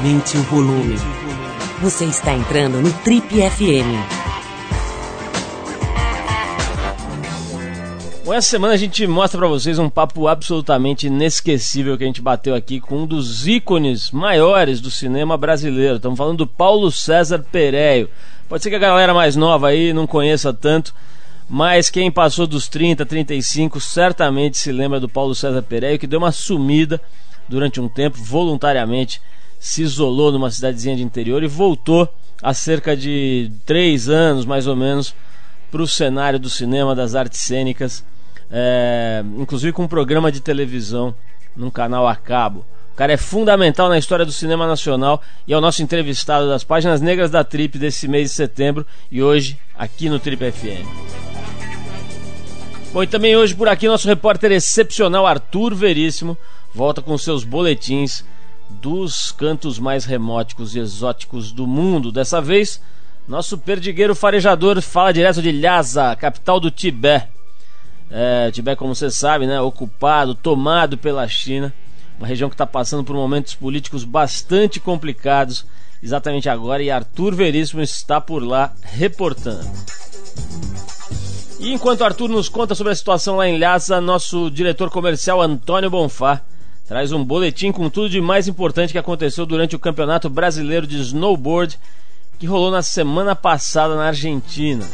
Aumente o volume. Você está entrando no Trip FM. Bom, essa semana a gente mostra para vocês um papo absolutamente inesquecível que a gente bateu aqui com um dos ícones maiores do cinema brasileiro. Estamos falando do Paulo César Pereio. Pode ser que a galera mais nova aí não conheça tanto, mas quem passou dos 30, 35 certamente se lembra do Paulo César Pereio, que deu uma sumida durante um tempo, voluntariamente se isolou numa cidadezinha de interior e voltou há cerca de três anos, mais ou menos, para o cenário do cinema, das artes cênicas, é, inclusive com um programa de televisão num canal a cabo. O cara é fundamental na história do cinema nacional e é o nosso entrevistado das páginas negras da Trip desse mês de setembro e hoje aqui no Trip FM. Bom, e também hoje por aqui nosso repórter excepcional Arthur Veríssimo volta com seus boletins dos cantos mais remóticos e exóticos do mundo. Dessa vez, nosso perdigueiro farejador fala direto de Lhasa, capital do Tibete. É, Tibete, como você sabe, né, ocupado, tomado pela China, uma região que está passando por momentos políticos bastante complicados exatamente agora e Arthur Veríssimo está por lá reportando. E enquanto Arthur nos conta sobre a situação lá em Lhasa, nosso diretor comercial Antônio Bonfá traz um boletim com tudo de mais importante que aconteceu durante o Campeonato Brasileiro de Snowboard que rolou na semana passada na Argentina.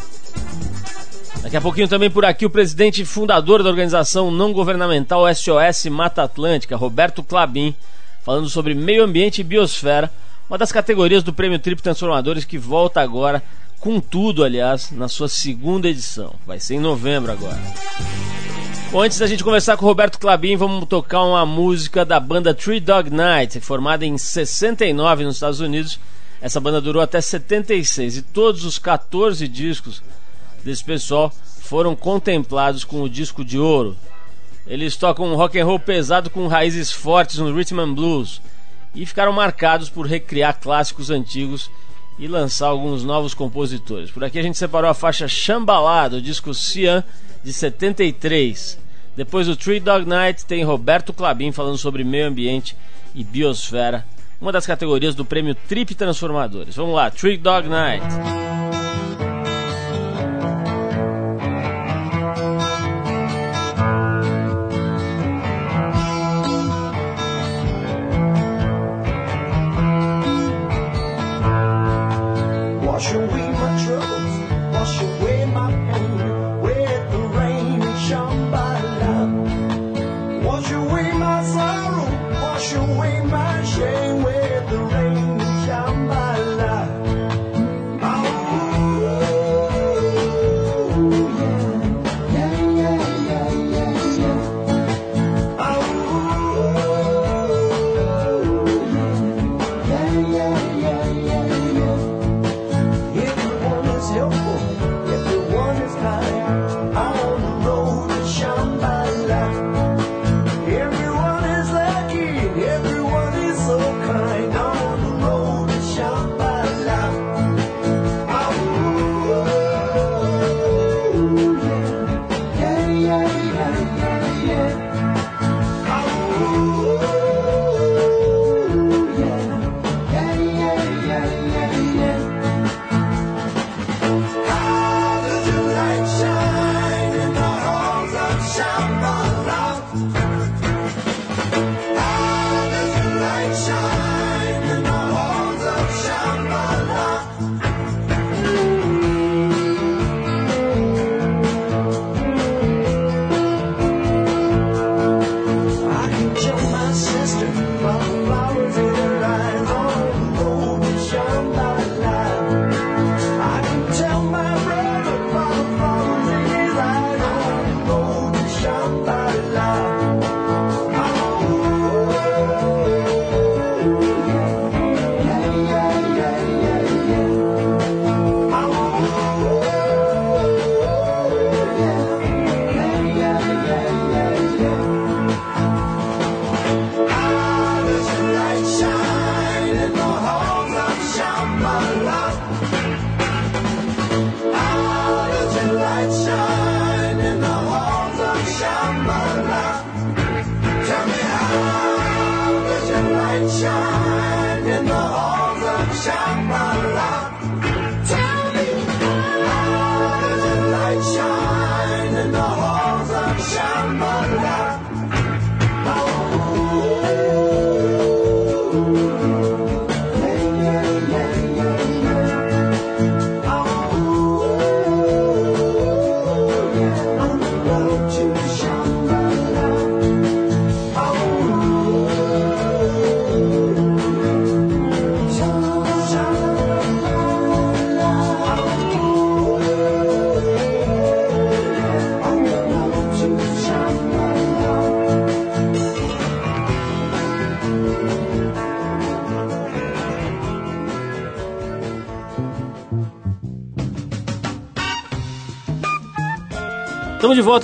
Daqui a pouquinho também por aqui o presidente e fundador da organização não governamental SOS Mata Atlântica, Roberto Clabin, falando sobre meio ambiente e biosfera, uma das categorias do Prêmio Trip Transformadores que volta agora com tudo, aliás, na sua segunda edição. Vai ser em novembro agora. Bom, antes da gente conversar com o Roberto Clabin, vamos tocar uma música da banda Three Dog Night, formada em 69 nos Estados Unidos. Essa banda durou até 76 e todos os 14 discos desse pessoal foram contemplados com o disco de ouro. Eles tocam um rock and roll pesado com raízes fortes no rhythm and blues e ficaram marcados por recriar clássicos antigos e lançar alguns novos compositores. Por aqui a gente separou a faixa Chambalá do disco Cian de 73. Depois do Three Dog Night tem Roberto Clabin falando sobre meio ambiente e biosfera, uma das categorias do prêmio Trip Transformadores. Vamos lá, Three Dog Night.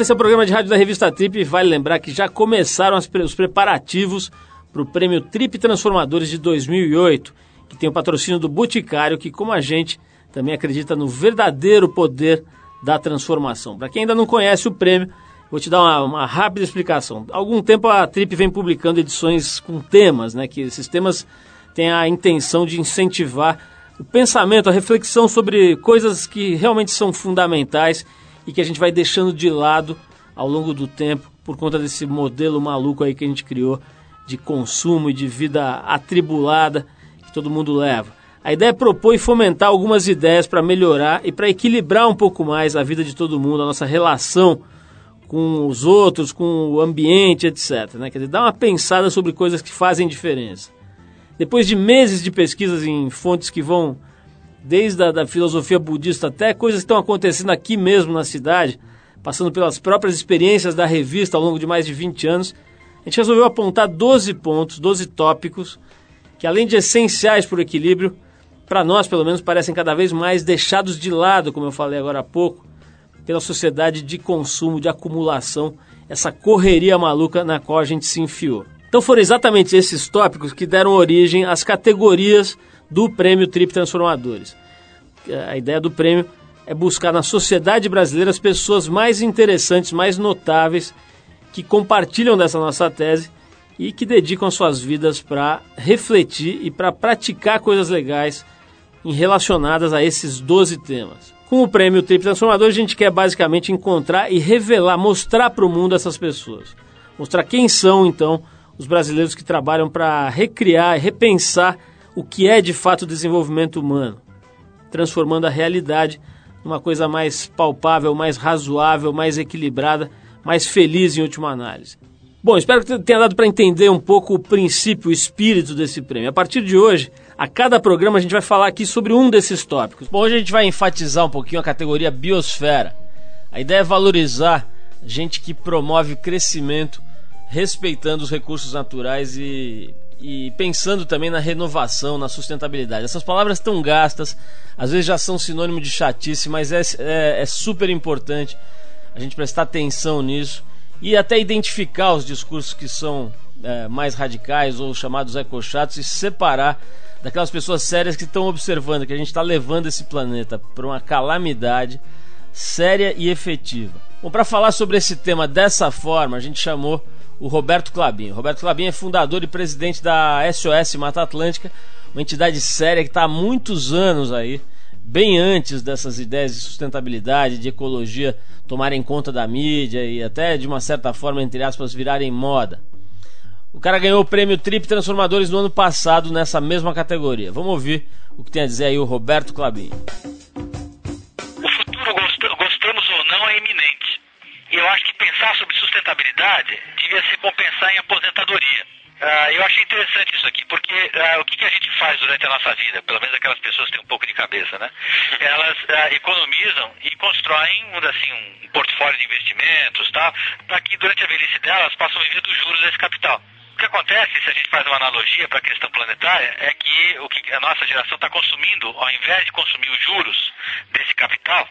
Esse é o programa de rádio da revista Trip. Vale lembrar que já começaram os preparativos para o prêmio Trip Transformadores de 2008, que tem o patrocínio do Boticário, que, como a gente, também acredita no verdadeiro poder da transformação. Para quem ainda não conhece o prêmio, vou te dar uma, uma, rápida explicação. Há algum tempo a Trip vem publicando edições com temas, né, que esses temas têm a intenção de incentivar o pensamento, a reflexão sobre coisas que realmente são fundamentais e que a gente vai deixando de lado ao longo do tempo por conta desse modelo maluco aí que a gente criou de consumo e de vida atribulada que todo mundo leva. A ideia é propor e fomentar algumas ideias para melhorar e para equilibrar um pouco mais a vida de todo mundo, a nossa relação com os outros, com o ambiente, etc. Né? Quer dizer, dar uma pensada sobre coisas que fazem diferença. Depois de meses de pesquisas em fontes que vão desde a da filosofia budista até coisas que estão acontecendo aqui mesmo na cidade, passando pelas próprias experiências da revista ao longo de mais de 20 anos, a gente resolveu apontar 12 pontos, 12 tópicos, que além de essenciais para o equilíbrio, para nós pelo menos parecem cada vez mais deixados de lado, como eu falei agora há pouco, pela sociedade de consumo, de acumulação, essa correria maluca na qual a gente se enfiou. Então foram exatamente esses tópicos que deram origem às categorias do Prêmio Trip Transformadores. A ideia do prêmio é buscar na sociedade brasileira as pessoas mais interessantes, mais notáveis, que compartilham dessa nossa tese e que dedicam suas vidas para refletir e para praticar coisas legais relacionadas a esses 12 temas. Com o prêmio Trip Transformador, a gente quer basicamente encontrar e revelar, mostrar para o mundo essas pessoas. Mostrar quem são, então, os brasileiros que trabalham para recriar e repensar o que é de fato desenvolvimento humano, transformando a realidade numa coisa mais palpável, mais razoável, mais equilibrada, mais feliz em última análise. Bom, espero que tenha dado para entender um pouco o princípio, o espírito desse prêmio. A partir de hoje, a cada programa a gente vai falar aqui sobre um desses tópicos. Bom, hoje a gente vai enfatizar um pouquinho a categoria biosfera. A ideia é valorizar gente que promove crescimento respeitando os recursos naturais e e pensando também na renovação, na sustentabilidade. Essas palavras estão gastas, às vezes já são sinônimo de chatice, mas é, é, é super importante a gente prestar atenção nisso e até identificar os discursos que são é, mais radicais ou chamados ecochatos e separar daquelas pessoas sérias que estão observando que a gente está levando esse planeta para uma calamidade séria e efetiva. Bom, para falar sobre esse tema dessa forma, a gente chamou o Roberto Clabin. Roberto Clabin é fundador e presidente da SOS Mata Atlântica, uma entidade séria que está há muitos anos aí, bem antes dessas ideias de sustentabilidade, de ecologia tomarem conta da mídia e até de uma certa forma, entre aspas, virarem moda. O cara ganhou o prêmio Trip Transformadores no ano passado nessa mesma categoria. Vamos ouvir o que tem a dizer aí o Roberto Clabin. O futuro, gostamos ou não, é iminente. E eu acho que pensar sobre sustentabilidade devia se compensar em aposentadoria. Uh, eu achei interessante isso aqui, porque uh, o que, que, a gente faz durante a nossa vida, pelo menos aquelas pessoas que têm um pouco de cabeça, né? Elas uh, economizam e constroem assim, um portfólio de investimentos tal, para que durante a velhice delas possam viver dos juros desse capital. O que acontece, se a gente faz uma analogia para a questão planetária, é que o que a nossa geração está consumindo, ao invés de consumir os juros desse capital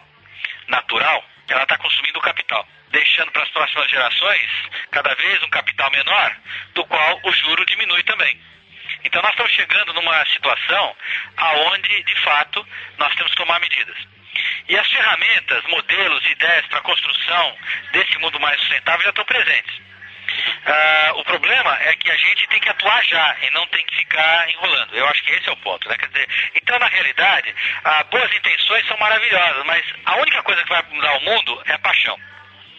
natural, ela está consumindo o capital deixando para as próximas gerações cada vez um capital menor, do qual o juro diminui também. Então nós estamos chegando numa situação aonde, de fato, nós temos que tomar medidas. E as ferramentas, modelos, ideias para a construção desse mundo mais sustentável já estão presentes. Uh, o problema é que a gente tem que atuar já e não tem que ficar enrolando. Eu acho que esse é o ponto. Né? Quer dizer, então, na realidade, uh, boas intenções são maravilhosas, mas a única coisa que vai mudar o mundo é a paixão.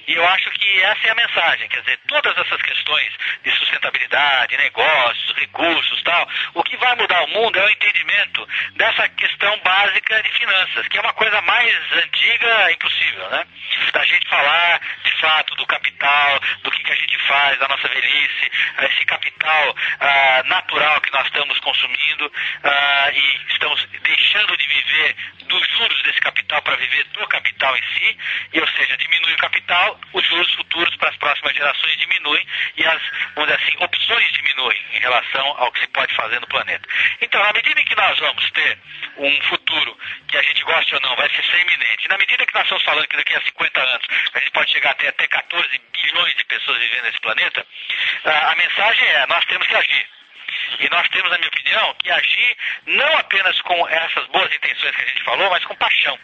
E eu acho que essa é a mensagem, quer dizer, todas essas questões de sustentabilidade, negócios, recursos, tal, o que vai mudar o mundo é o entendimento dessa questão básica de finanças, que é uma coisa mais antiga impossível, né? Da gente falar, de fato, do capital, do que, que a gente faz, da nossa velhice, esse capital ah, natural que nós estamos consumindo ah, e estamos deixando de viver dos juros desse capital para viver do capital em si, e, ou seja, diminui o capital os juros futuros para as próximas gerações diminuem e as, vamos dizer assim, opções diminuem em relação ao que se pode fazer no planeta. Então, à medida em que nós vamos ter um futuro que a gente fácil ou não, vai ser iminente. Na medida que nós estamos falando que daqui a 50 anos a gente pode chegar até, até 14 bilhões de pessoas vivendo nesse planeta, a, a mensagem é: nós temos que agir. E nós temos, na minha opinião, que agir não apenas com essas boas intenções que a gente falou, mas com paixão.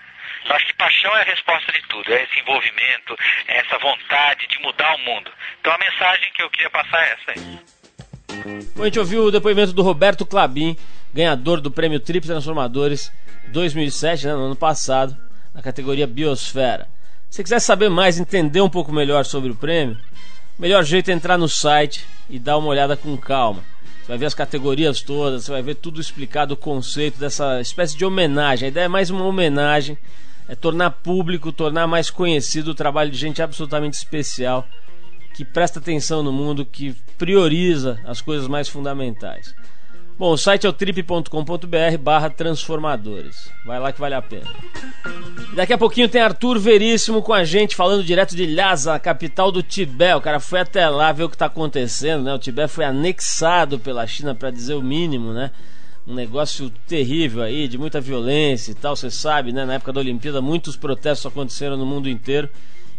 Eu acho que paixão é a resposta de tudo, é esse envolvimento, é essa vontade de mudar o mundo. Então a mensagem que eu queria passar é essa aí. Bom, a gente ouviu o depoimento do Roberto Clabin, ganhador do prêmio Trip Transformadores 2007, né, no ano passado, na categoria Biosfera. Se quiser saber mais, entender um pouco melhor sobre o prêmio, o melhor jeito é entrar no site e dar uma olhada com calma. Você vai ver as categorias todas, você vai ver tudo explicado, o conceito dessa espécie de homenagem. A ideia é mais uma homenagem, é tornar público, tornar mais conhecido o trabalho de gente absolutamente especial, que presta atenção no mundo, que prioriza as coisas mais fundamentais. Bom, o site é o trip.com.br barra transformadores. Vai lá que vale a pena. Daqui a pouquinho tem Arthur Veríssimo com a gente, falando direto de Lhasa, capital do Tibete. O cara foi até lá ver o que está acontecendo, né? O Tibete foi anexado pela China, para dizer o mínimo, né? Um negócio terrível aí, de muita violência e tal. Você sabe, né? Na época da Olimpíada, muitos protestos aconteceram no mundo inteiro.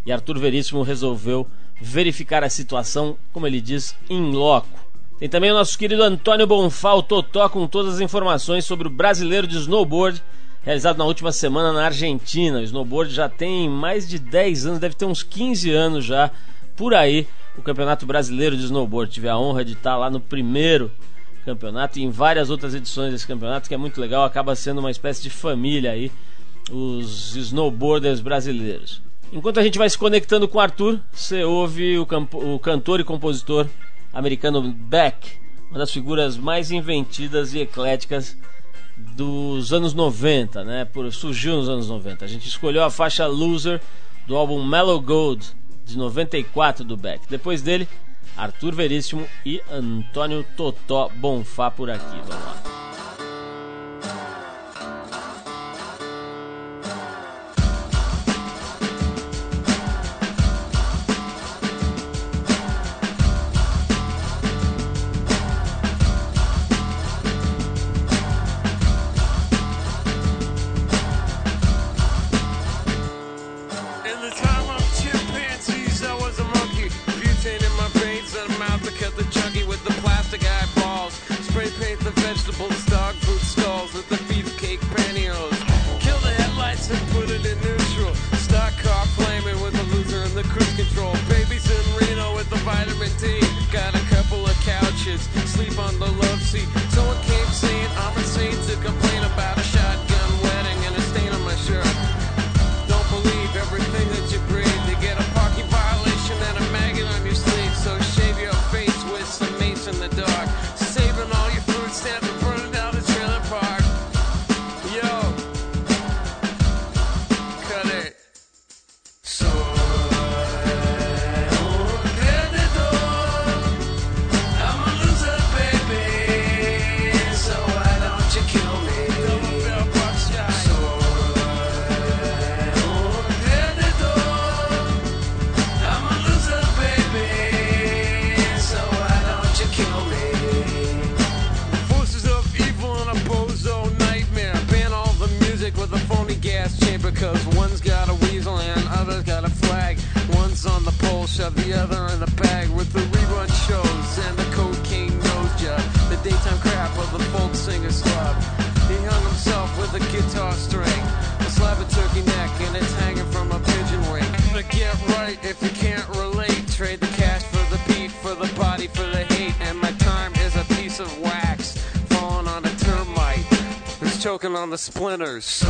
E Arthur Veríssimo resolveu verificar a situação, como ele diz, em loco. Tem também o nosso querido Antônio Bonfá, o Totó, com todas as informações sobre o brasileiro de snowboard, realizado na última semana na Argentina. O snowboard já tem mais de 10 anos, deve ter uns 15 anos já por aí. O Campeonato Brasileiro de Snowboard. Tive a honra de estar lá no primeiro campeonato e em várias outras edições desse campeonato, que é muito legal, acaba sendo uma espécie de família aí, os snowboarders brasileiros. Enquanto a gente vai se conectando com o Arthur, você ouve o, o cantor e compositor americano Beck, uma das figuras mais inventivas e ecléticas dos anos 90, né? Por, surgiu nos anos 90. A gente escolheu a faixa Loser do álbum Mellow Gold de 94 do Beck. Depois dele, Arthur Veríssimo e Antônio Totó Bonfá por aqui. Vamos lá. On the splinters.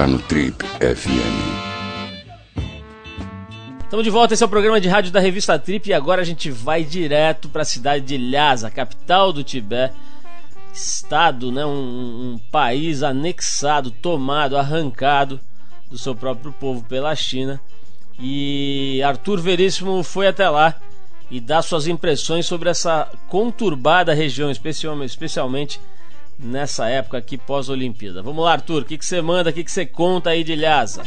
Está no Trip FM. Estamos de volta, esse é o programa de rádio da revista Trip e agora a gente vai direto para a cidade de Lhasa, capital do Tibete, estado, né, um, um, país anexado, tomado, arrancado do seu próprio povo pela China. E Arthur Veríssimo foi até lá e dá suas impressões sobre essa conturbada região, especialmente nessa época aqui pós-Olimpíada. Vamos lá, Arthur, o que, você manda, o que, que você conta aí de Lhasa?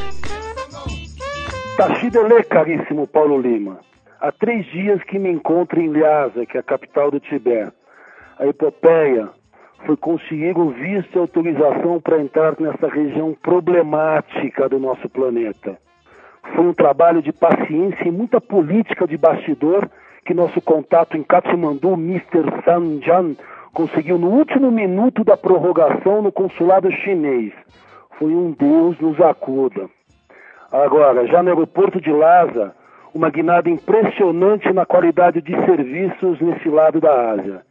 Tachidele, caríssimo Paulo Lima. Há três dias que me encontro em Lhasa, que é a capital do Tibete. A epopeia foi conseguir o visto e autorização para entrar nessa região problemática do nosso planeta. Foi um trabalho de paciência e muita política de bastidor que nosso contato em Katmandu, Mr. Sanjan, conseguiu no último minuto da prorrogação no consulado chinês. Foi um Deus nos acuda. Agora, já no aeroporto de Lhasa, uma guinada impressionante na qualidade de serviços nesse lado da Ásia.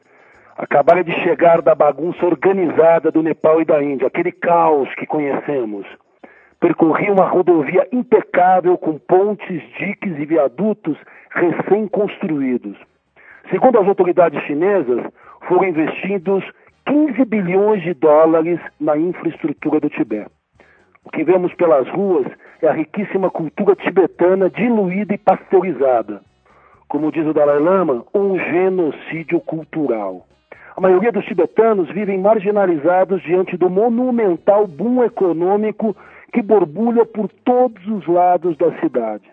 Acabaram de chegar da bagunça organizada do Nepal e da Índia, aquele caos que conhecemos. Percorri uma rodovia impecável com pontes, diques e viadutos recém-construídos. Segundo as autoridades chinesas, foram investidos 15 bilhões de dólares na infraestrutura do Tibete. O que vemos pelas ruas é a riquíssima cultura tibetana diluída e pasteurizada. Como diz o Dalai Lama, um genocídio cultural. A maioria dos tibetanos vivem marginalizados diante do monumental boom econômico que borbulha por todos os lados da cidade.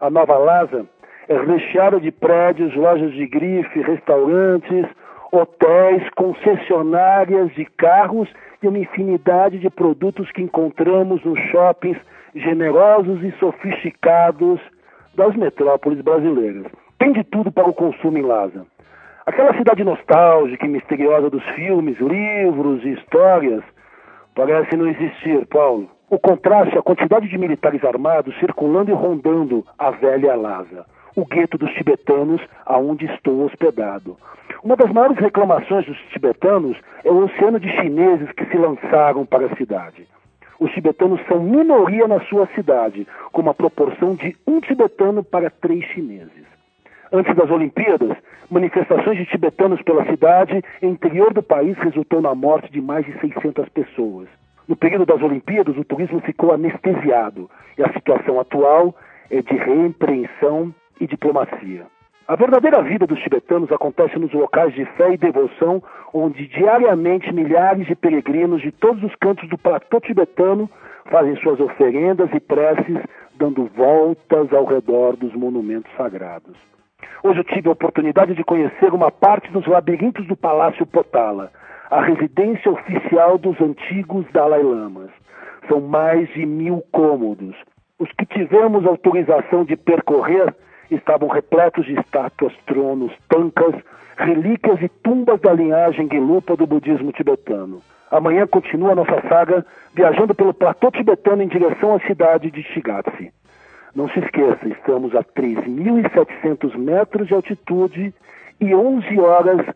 A Nova Lhasa é recheada de prédios, lojas de grife, restaurantes, hotéis, concessionárias de carros e uma infinidade de produtos que encontramos nos shoppings generosos e sofisticados das metrópoles brasileiras. Tem de tudo para o consumo em Lhasa. Aquela cidade nostálgica e misteriosa dos filmes, livros e histórias parece não existir, Paulo. O contraste a quantidade de militares armados circulando e rondando a velha Lhasa, o gueto dos tibetanos aonde estou hospedado. Uma das maiores reclamações dos tibetanos é o oceano de chineses que se lançaram para a cidade. Os tibetanos são minoria na sua cidade, com uma proporção de um tibetano para três chineses. Antes das Olimpíadas, manifestações de tibetanos pela cidade interior do país resultou na morte de mais de 600 pessoas. No período das Olimpíadas, o turismo ficou anestesiado e a situação atual é de repreensão e diplomacia. A verdadeira vida dos tibetanos acontece nos locais de fé e devoção, onde diariamente milhares de peregrinos de todos os cantos do platô tibetano fazem suas oferendas e preces, dando voltas ao redor dos monumentos sagrados. Hoje eu tive a oportunidade de conhecer uma parte dos labirintos do Palácio Potala, a residência oficial dos antigos Dalai Lamas. São mais de mil cômodos. Os que tivemos autorização de percorrer estavam repletos de estátuas, tronos, tancas, relíquias e tumbas da linhagem Gelupa do budismo tibetano. Amanhã continua nossa saga viajando pelo platô tibetano em direção à cidade de Shigatse. Não se esqueça, estamos a 3.700 metros de altitude e 11 horas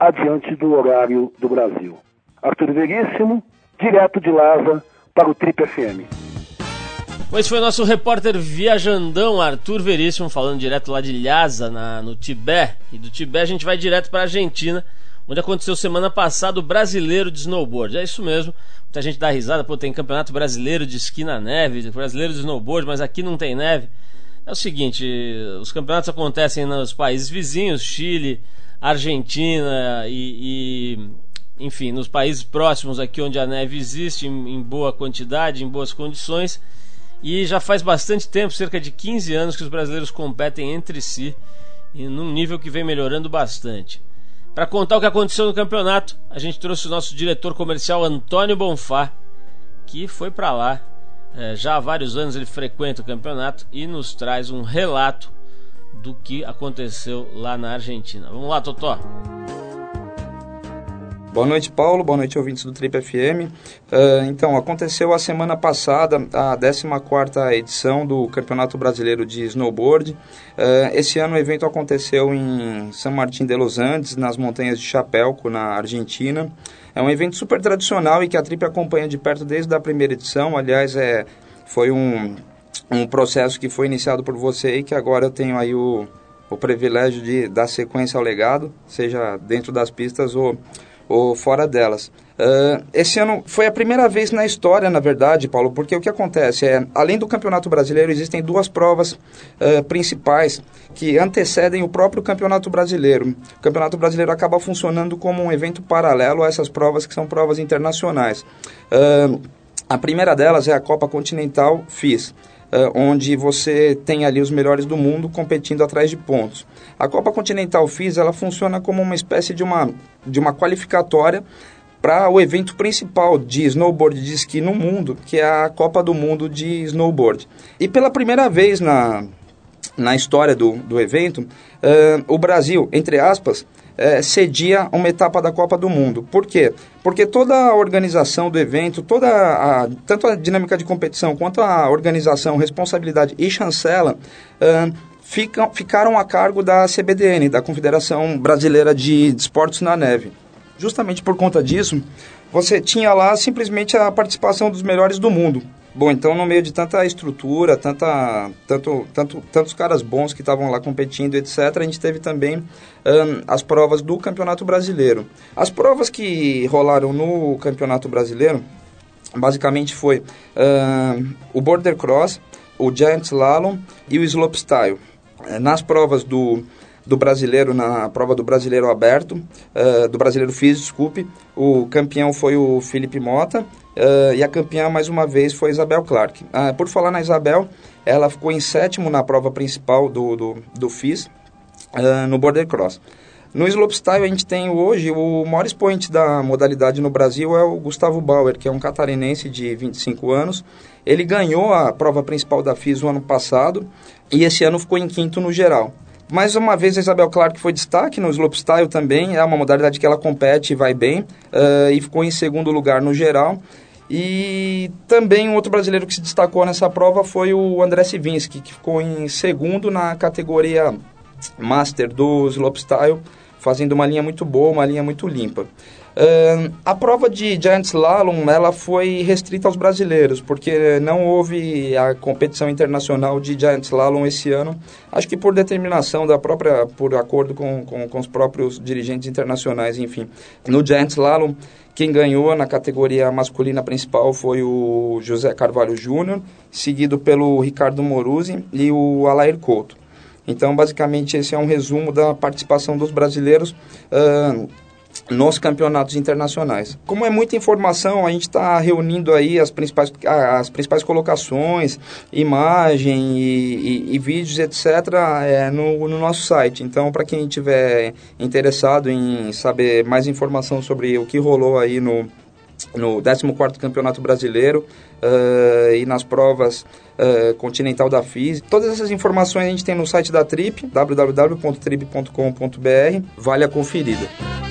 adiante do horário do Brasil. Arthur Veríssimo, direto de Lhasa para o Trip FM. Esse foi nosso repórter viajandão Arthur Veríssimo falando direto lá de Lhasa, na, no Tibete. E do Tibete a gente vai direto para a Argentina, onde aconteceu semana passada o brasileiro de snowboard. É isso mesmo. Muita gente dá risada, pô, tem campeonato brasileiro de esqui na neve, brasileiro de snowboard, mas aqui não tem neve. É o seguinte, os campeonatos acontecem nos países vizinhos, Chile, Argentina e, e enfim, nos países próximos aqui onde a neve existe em, em boa quantidade, em boas condições. E já faz bastante tempo, cerca de 15 anos, que os brasileiros competem entre si, e num nível que vem melhorando bastante. Para contar o que aconteceu no campeonato, a gente trouxe o nosso diretor comercial Antônio Bonfá, que foi para lá. É, já há vários anos ele frequenta o campeonato e nos traz um relato do que aconteceu lá na Argentina. Vamos lá, Totó. Boa noite, Paulo. Boa noite, ouvintes do Trip FM. Uh, então, aconteceu a semana passada a 14ª edição do Campeonato Brasileiro de Snowboard. Uh, esse ano o evento aconteceu em São Martin de los Andes, nas montanhas de Chapelco, na Argentina. É um evento super tradicional e que a Trip acompanha de perto desde a primeira edição. Aliás, é, foi um, um processo que foi iniciado por você e que agora eu tenho aí o, o privilégio de dar sequência ao legado, seja dentro das pistas ou ou fora delas. Uh, esse ano foi a primeira vez na história, na verdade, Paulo, porque o que acontece é, além do Campeonato Brasileiro, existem duas provas uh, principais que antecedem o próprio Campeonato Brasileiro. O Campeonato Brasileiro acaba funcionando como um evento paralelo a essas provas que são provas internacionais. Uh, a primeira delas é a Copa Continental FIS. Uh, onde você tem ali os melhores do mundo competindo atrás de pontos. A Copa Continental FIS ela funciona como uma espécie de uma, de uma qualificatória para o evento principal de snowboard de esqui no mundo, que é a Copa do Mundo de Snowboard. E pela primeira vez na, na história do, do evento, uh, o Brasil, entre aspas, é, cedia uma etapa da Copa do Mundo. Por quê? Porque toda a organização do evento, toda a, tanto a dinâmica de competição quanto a organização, responsabilidade e chancela uh, ficam, ficaram a cargo da CBDN, da Confederação Brasileira de Esportes na Neve. Justamente por conta disso, você tinha lá simplesmente a participação dos melhores do mundo. Bom, então no meio de tanta estrutura, tanta, tanto, tanto, tantos caras bons que estavam lá competindo, etc., a gente teve também as provas do Campeonato Brasileiro. As provas que rolaram no Campeonato Brasileiro, basicamente foi o Border Cross, o Giant Slalom e o Slopestyle. Nas provas do do brasileiro, na prova do brasileiro aberto, uh, do brasileiro FIS, desculpe, o campeão foi o Felipe Mota uh, e a campeã, mais uma vez, foi Isabel Clark. Uh, por falar na Isabel, ela ficou em sétimo na prova principal do, do, do FIS, no Border Cross. No slopestyle a gente tem hoje o maior expoente da modalidade no Brasil é o Gustavo Bauer, que é um catarinense de 25 anos. Ele ganhou a prova principal da FIS o ano passado e esse ano ficou em quinto no geral. Mais uma vez, a Isabel Clark foi destaque no slopestyle também. É uma modalidade que ela compete e vai bem. Uh, e ficou em segundo lugar no geral. E também um outro brasileiro que se destacou nessa prova foi o André Sivinski, que ficou em segundo na categoria Master do slopestyle, fazendo uma linha muito boa, uma linha muito limpa. Uh, a prova de Giant Slalom ela foi restrita aos brasileiros, porque não houve a competição internacional de Giant Slalom esse ano. Acho que por determinação da própria, por acordo com, com, com os próprios dirigentes internacionais, enfim. No Giant Slalom, quem ganhou na categoria masculina principal foi o José Carvalho Júnior, seguido pelo Ricardo Moruzzi e o Alair Couto. Então, basicamente, esse é um resumo da participação dos brasileiros. Uh, nos campeonatos internacionais. Como é muita informação, a gente está reunindo aí as principais, as principais colocações, imagem e, e, e vídeos, etc., é, no, no nosso site. Então, para quem estiver interessado em saber mais informação sobre o que rolou aí no, no 14º Campeonato Brasileiro uh, e nas provas uh, Continental da FIS. Todas essas informações a gente tem no site da Trip, www.trip.com.br. Vale a conferida.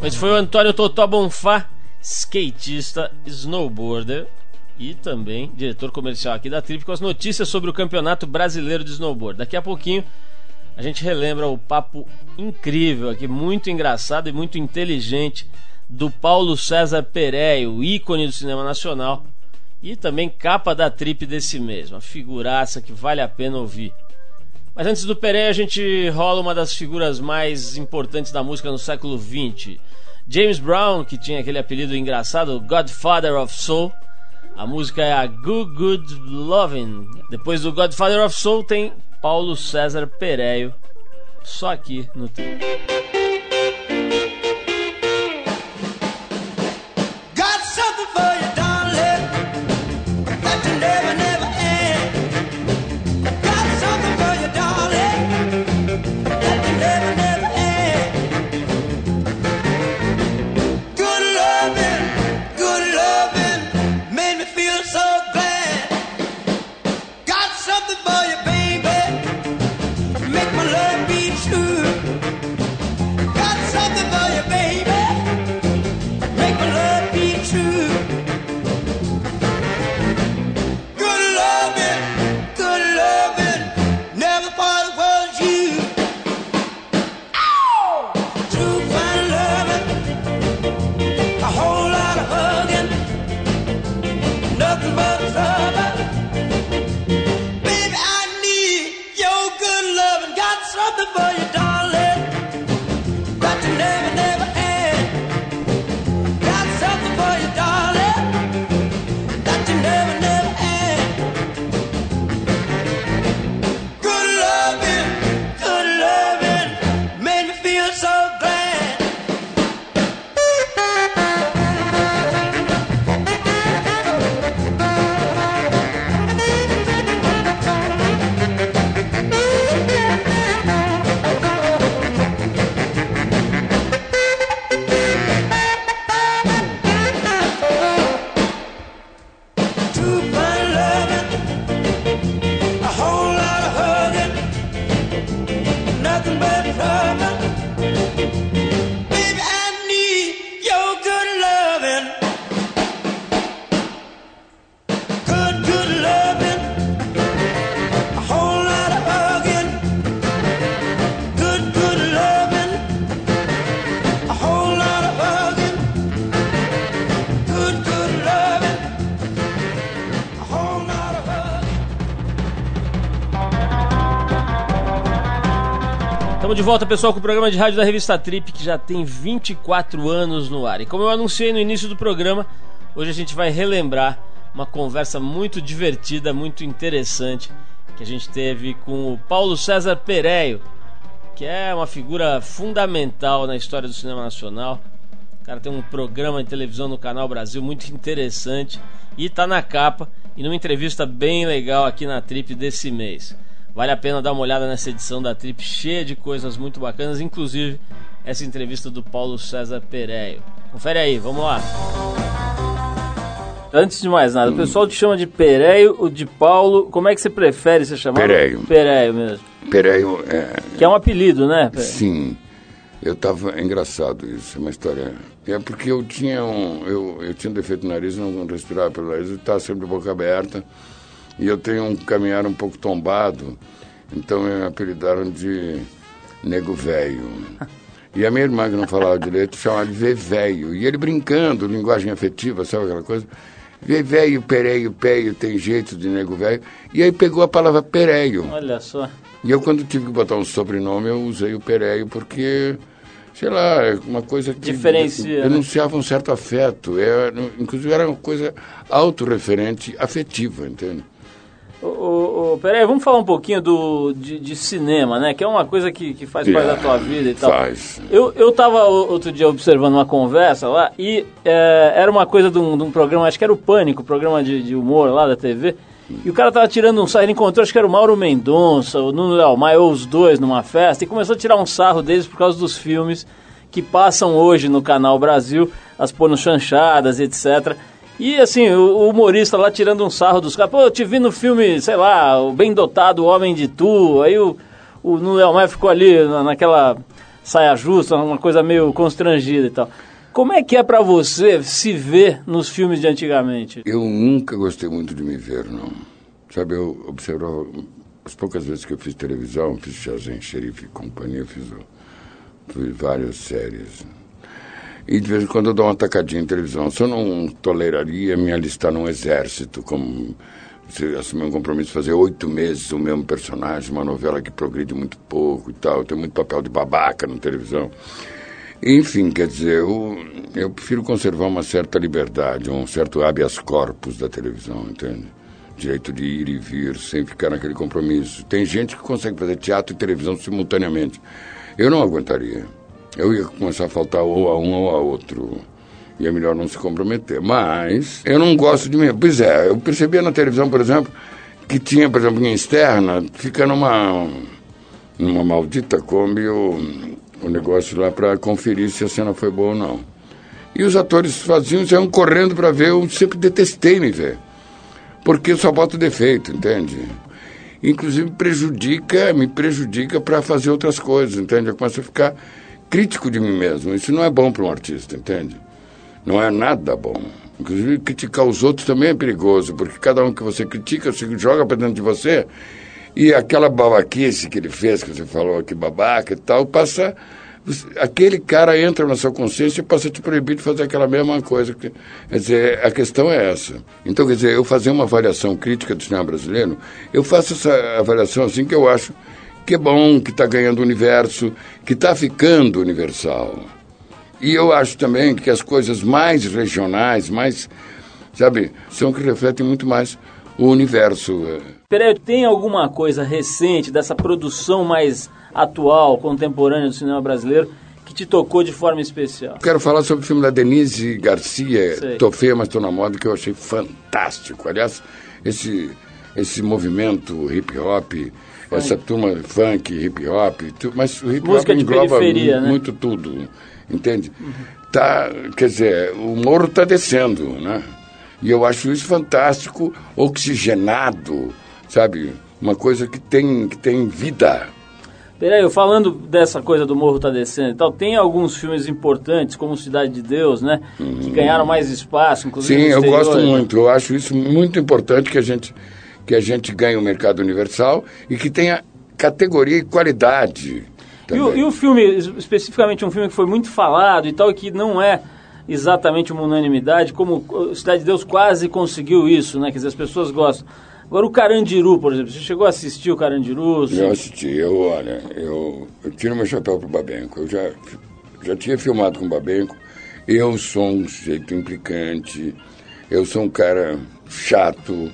Mas foi o Antônio Totó Bonfá, skatista, snowboarder e também diretor comercial aqui da Trip com as notícias sobre o Campeonato Brasileiro de Snowboard. Daqui a pouquinho a gente relembra o papo incrível aqui, muito engraçado e muito inteligente do Paulo César Pereio, ícone do cinema nacional e também capa da Trip desse mês, uma figuraça que vale a pena ouvir. Mas antes do Pereira, a gente rola uma das figuras mais importantes da música no século XX. James Brown, que tinha aquele apelido engraçado, Godfather of Soul. A música é a Good Good Lovin'. Depois do Godfather of Soul tem Paulo César Pereio, só aqui no tempo. De volta, pessoal, com o programa de rádio da revista Trip, que já tem 24 anos no ar. E como eu anunciei no início do programa, hoje a gente vai relembrar uma conversa muito divertida, muito interessante, que a gente teve com o Paulo César Pereio, que é uma figura fundamental na história do cinema nacional. O cara tem um programa de televisão no Canal Brasil muito interessante e está na capa e numa entrevista bem legal aqui na Trip desse mês. Vale a pena dar uma olhada nessa edição da Trip, cheia de coisas muito bacanas, inclusive essa entrevista do Paulo César Pereio. Confere aí, vamos lá. Antes de mais nada, o pessoal te chama de Pereio ou de Paulo. Como é que você prefere ser chamado? Pereio. Pereio mesmo. Pereio, é, Que é um apelido, né? Pereio? sim. Eu tava. É engraçado isso, é uma história. É porque eu tinha um. Eu, eu tinha um defeito no nariz, não respirava pelo nariz, eu estava sempre de boca aberta. E eu tenho um caminhar um pouco tombado, então me apelidaram de nego velho. E a minha irmã, que não falava direito, chamava de Vê velho. E ele brincando, linguagem afetiva, sabe aquela coisa? Vê velho, pereio, peio, tem jeito de nego velho. E aí pegou a palavra pereio. Olha só. E eu, quando tive que botar um sobrenome, eu usei o Pereio, porque, sei lá, é uma coisa que. Diferencia, né? Denunciava um certo afeto. É, inclusive, era uma coisa autorreferente, afetiva, entende? Ô, ô, ô, Pereio, vamos falar um pouquinho do, de, de cinema, né? Que é uma coisa que, que faz parte da tua vida e tal. Faz. Eu, eu tava outro dia observando uma conversa lá e é, era uma coisa de um, de um programa, acho que era o Pânico, programa de, de humor lá da TV. E o cara tava tirando um sarro, ele encontrou, acho que era o Mauro Mendonça, o Nuno Leal Maia, ou os dois numa festa, e começou a tirar um sarro deles por causa dos filmes que passam hoje no Canal Brasil, as chanchadas, etc. E assim, o humorista lá tirando um sarro dos caras, pô, eu te vi no filme, sei lá, o Bem Dotado, o Homem de Tu, aí o, o Maia ficou ali na- naquela saia justa, uma coisa meio constrangida e tal. Como é que é pra você se ver nos filmes de antigamente? Eu nunca gostei muito de me ver, não. Sabe, eu observava. As poucas vezes que eu fiz televisão, fiz Shazam, Xerife e Companhia, fiz, fiz várias séries. E de vez em quando eu dou uma tacadinha em televisão. Se eu não toleraria me alistar num exército, como você assumir um compromisso de fazer oito meses o mesmo personagem, uma novela que progride muito pouco e tal. Tem muito papel de babaca na televisão. Enfim, quer dizer, eu, eu prefiro conservar uma certa liberdade, um certo habeas corpus da televisão, entende? Direito de ir e vir, sem ficar naquele compromisso. Tem gente que consegue fazer teatro e televisão simultaneamente. Eu não aguentaria. Eu ia começar a faltar ou a um ou a outro. E é melhor não se comprometer. Mas eu não gosto de mim. Pois é, eu percebia na televisão, por exemplo, que tinha, por exemplo, em externa, fica numa numa maldita Kombi o, o negócio lá para conferir se a cena foi boa ou não. E os atores faziam, iam correndo para ver, eu sempre detestei me ver. Porque só boto defeito, entende? Inclusive prejudica, me prejudica para fazer outras coisas, entende? Eu começo a ficar crítico de mim mesmo. Isso não é bom para um artista, entende? Não é nada bom. Inclusive, criticar os outros também é perigoso, porque cada um que você critica, você joga para dentro de você, e aquela babaquice que ele fez, que você falou que babaca e tal, passa. Aquele cara entra na sua consciência e passa a te proibir de fazer aquela mesma coisa. que- Quer dizer, a questão é essa. Então, quer dizer, eu fazer uma avaliação crítica do cinema brasileiro, eu faço essa avaliação assim que eu acho que é bom, que está ganhando universo, que está ficando universal. E eu acho também que as coisas mais regionais, mais, sabe, são que refletem muito mais o universo. Pereira, tem alguma coisa recente dessa produção mais atual, contemporânea do cinema brasileiro que te tocou de forma especial? Quero falar sobre o filme da Denise Garcia, Sei. Tô Feia, Mas Tô na Moda, que eu achei fantástico. Aliás, esse, esse movimento hip hop, essa turma funk, hip hop, mas o hip hop engloba né? muito tudo, entende? Tá, quer dizer, o morro está descendo, né? E eu acho isso fantástico, oxigenado, sabe? Uma coisa que tem, que tem vida. Peraí, eu falando dessa coisa do Morro Tá Descendo e tal, tem alguns filmes importantes, como Cidade de Deus, né? Que ganharam mais espaço, inclusive Sim, eu exterior, gosto né? muito. Eu acho isso muito importante que a gente que a gente ganhe o mercado universal e que tenha categoria e qualidade. E o, e o filme, es- especificamente um filme que foi muito falado e tal, que não é exatamente uma unanimidade, como Cidade de Deus quase conseguiu isso, né? Quer dizer, as pessoas gostam. Agora o Carandiru, por exemplo, você chegou a assistir o Carandiru? Eu assisti, eu, olha, eu, eu tiro meu chapéu pro Babenco. Eu já, já tinha filmado com o Babenco. Eu sou um sujeito implicante, eu sou um cara chato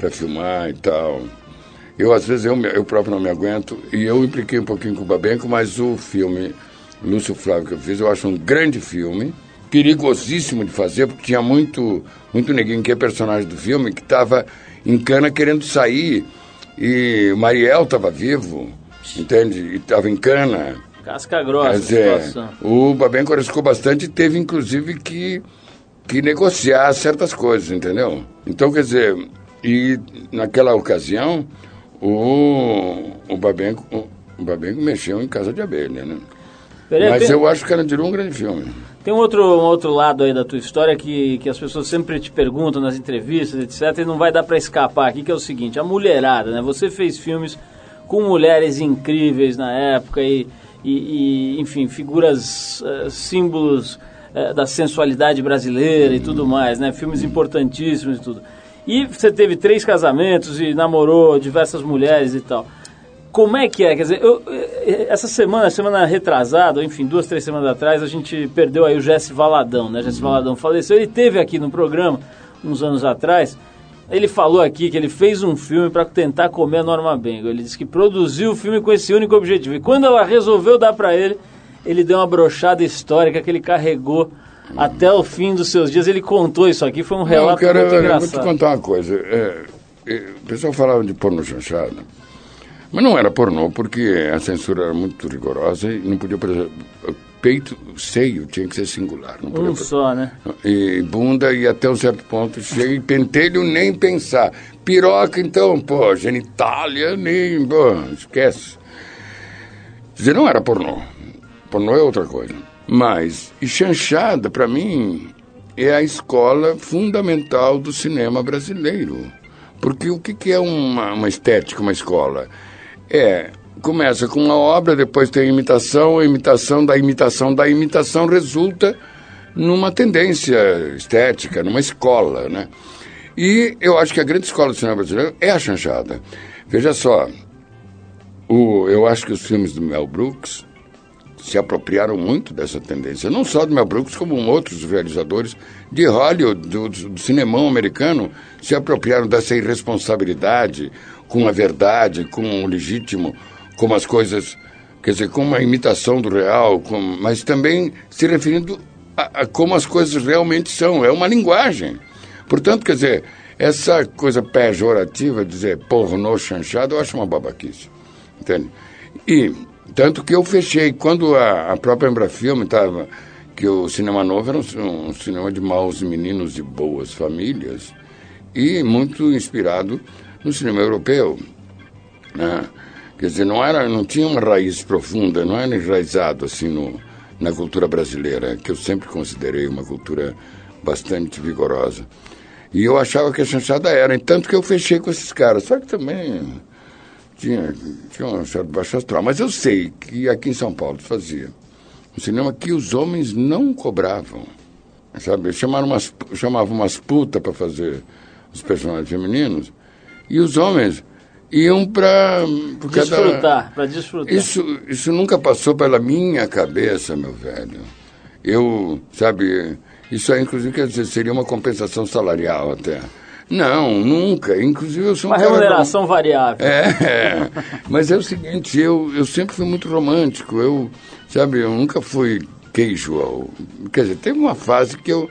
para filmar e tal. Eu, às vezes, eu, eu próprio não me aguento. E eu impliquei um pouquinho com o Babenco, mas o filme Lúcio Flávio que eu fiz, eu acho um grande filme. Perigosíssimo de fazer, porque tinha muito, muito neguinho que é personagem do filme, que estava em cana querendo sair. E o Mariel estava vivo, entende? E estava em cana. Casca grossa Mas é, o Babenco arriscou bastante e teve, inclusive, que, que negociar certas coisas, entendeu? Então, quer dizer, e naquela ocasião, o, o, Babenco, o, o Babenco mexeu em Casa de Abelha, né? Pereira, Mas tem, eu acho que Carandiru é um grande filme. tem um outro, um outro lado aí da tua história que, que as pessoas sempre te perguntam nas entrevistas, etc, e não vai dar pra escapar aqui, que é o seguinte, a mulherada, né? Você fez filmes com mulheres incríveis na época e, e, e, enfim, figuras, eh, símbolos eh, da sensualidade brasileira e tudo mais, né? Filmes importantíssimos e tudo. E você teve três casamentos e namorou diversas mulheres e tal. Como é que é? Quer dizer, eu, eh, essa semana, semana retrasada, enfim, duas, três semanas atrás, a gente perdeu aí o Jesse Valadão, né? Jesse Valadão faleceu. Ele teve aqui no programa, uns anos atrás. Ele falou aqui que ele fez um filme para tentar comer a Norma Bengo. Ele disse que produziu o filme com esse único objetivo. E quando ela resolveu dar para ele, ele deu uma brochada histórica que ele carregou até o fim dos seus dias. Ele contou isso aqui, foi um Não, relato cara, muito olha, eu vou te contar uma coisa. É, é, o pessoal falava de porno chanchada, mas não era pornô, porque a censura era muito rigorosa e não podia, peito, seio tinha que ser singular. Não podia Um só, né? e bunda e até um certo ponto chega e pentelho nem pensar. Piroca, então, pô, genitália, nem, pô, esquece. Quer dizer, não era pornô. Pornô é outra coisa. Mas, e chanchada, para mim, é a escola fundamental do cinema brasileiro. Porque o que, que é uma, uma estética, uma escola? É, começa com uma obra, depois tem a imitação, a imitação da imitação da imitação resulta numa tendência estética, numa escola, né? E eu acho que a grande escola do cinema brasileiro é a chanchada. Veja só, o, eu acho que os filmes do Mel Brooks se apropriaram muito dessa tendência, não só do Mel Brooks, como outros realizadores de Hollywood, do, do cinemão americano, se apropriaram dessa irresponsabilidade com a verdade, com o legítimo, com as coisas, quer dizer, com uma imitação do real, com, mas também se referindo a, a como as coisas realmente são. É uma linguagem. Portanto, quer dizer, essa coisa pejorativa, dizer pornô chanchado, eu acho uma babaquice. Entende? E tanto que eu fechei, quando a, a própria Embrafilme estava, que o Cinema Novo era um, um cinema de maus meninos e boas famílias, e muito inspirado no cinema europeu. Né? Quer dizer, não, era, não tinha uma raiz profunda, não era enraizado assim no, na cultura brasileira, que eu sempre considerei uma cultura bastante vigorosa. E eu achava que a chanchada era, tanto que eu fechei com esses caras. Só que também tinha, tinha um certo baixo astral. Mas eu sei que aqui em São Paulo fazia um cinema que os homens não cobravam. Sabe? Chamaram umas, chamavam umas putas para fazer os personagens femininos. E os homens iam para... Desfrutar, para desfrutar. Isso, isso nunca passou pela minha cabeça, meu velho. Eu, sabe, isso aí, inclusive, quer dizer, seria uma compensação salarial até. Não, nunca. Inclusive, eu sou um Uma cara- remuneração variável. É, mas é o seguinte, eu, eu sempre fui muito romântico. Eu, sabe, eu nunca fui queijo. ao- Quer dizer, teve uma fase que eu,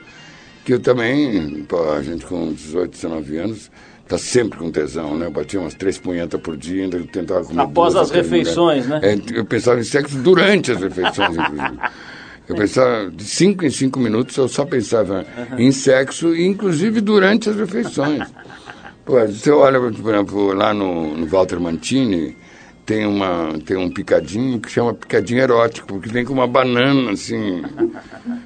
que eu também, pô, a gente com 18, 19 anos, tá sempre com tesão, né? Eu batia umas três punhetas por dia, ainda tentava comer Após duas as refeições, né? É, eu pensava em sexo durante as refeições, inclusive. Eu pensava, de cinco em cinco minutos, eu só pensava em sexo, inclusive durante as refeições. Pô, você olha, por exemplo, lá no, no Walter Mantini, tem, uma, tem um picadinho que chama picadinho erótico, porque vem com uma banana, assim,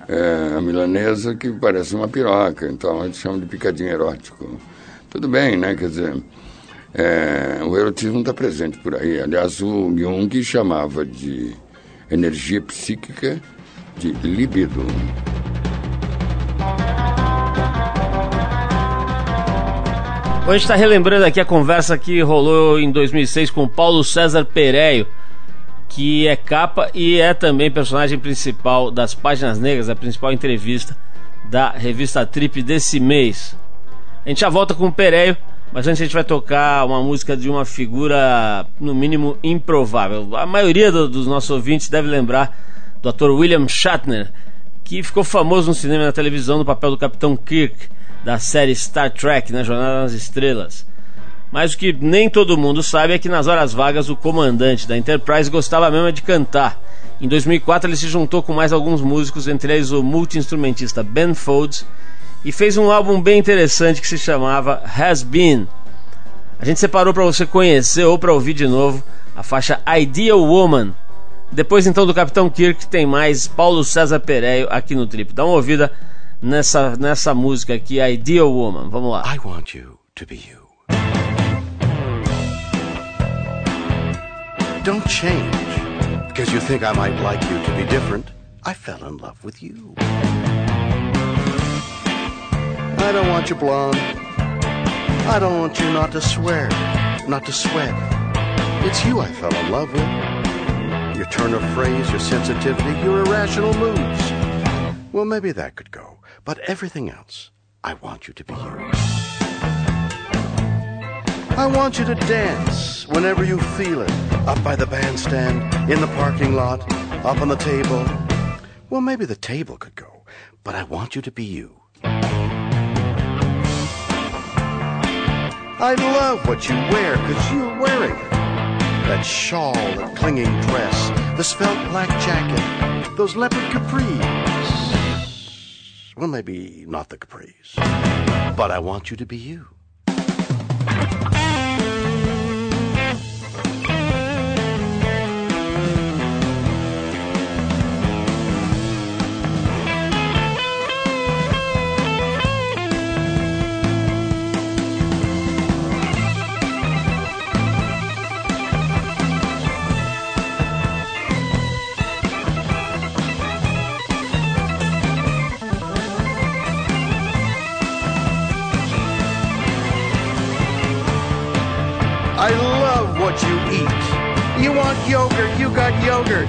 é, a milanesa, que parece uma piroca. Então, a gente chama de picadinho erótico. Tudo bem, né? Quer dizer, é, o erotismo está presente por aí. Aliás, o Jung chamava de energia psíquica de libido. A gente está relembrando aqui a conversa que rolou em 2006 com Paulo César Pereio, que é capa e é também personagem principal das Páginas Negras, a principal entrevista da revista Trip desse mês. A gente já volta com o Pereio, mas antes a gente vai tocar uma música de uma figura, no mínimo, improvável. A maioria do, dos nossos ouvintes deve lembrar do ator William Shatner, que ficou famoso no cinema e na televisão no papel do Capitão Kirk da série Star Trek, na Jornada nas Estrelas. Mas o que nem todo mundo sabe é que nas horas vagas o comandante da Enterprise gostava mesmo de cantar. Em 2004 ele se juntou com mais alguns músicos, entre eles o multi-instrumentista Ben Folds, e fez um álbum bem interessante que se chamava Has Been. A gente separou para você conhecer ou para ouvir de novo a faixa Ideal Woman. Depois então do Capitão Kirk tem mais Paulo César Pereio aqui no Trip. Dá uma ouvida nessa, nessa música aqui, Ideal Woman. Vamos lá. I want you to be you. Don't change because you think I might like you to be different. I fell in love with you. I don't want you blonde. I don't want you not to swear, not to sweat. It's you I fell in love with. Your turn of phrase, your sensitivity, your irrational moods. Well, maybe that could go. But everything else, I want you to be you. I want you to dance whenever you feel it. Up by the bandstand, in the parking lot, up on the table. Well, maybe the table could go, but I want you to be you. I love what you wear because you're wearing it. That shawl, that clinging dress, the svelte black jacket, those leopard capris. Well, maybe not the capris, but I want you to be you. I love what you eat. You want yogurt, you got yogurt.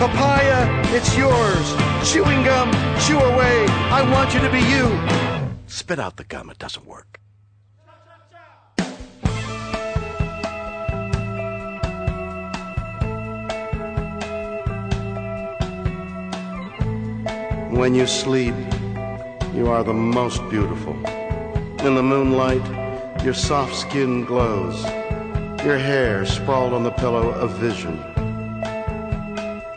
Papaya, it's yours. Chewing gum, chew away. I want you to be you. Spit out the gum, it doesn't work. When you sleep, you are the most beautiful. In the moonlight, your soft skin glows. Your hair sprawled on the pillow of vision.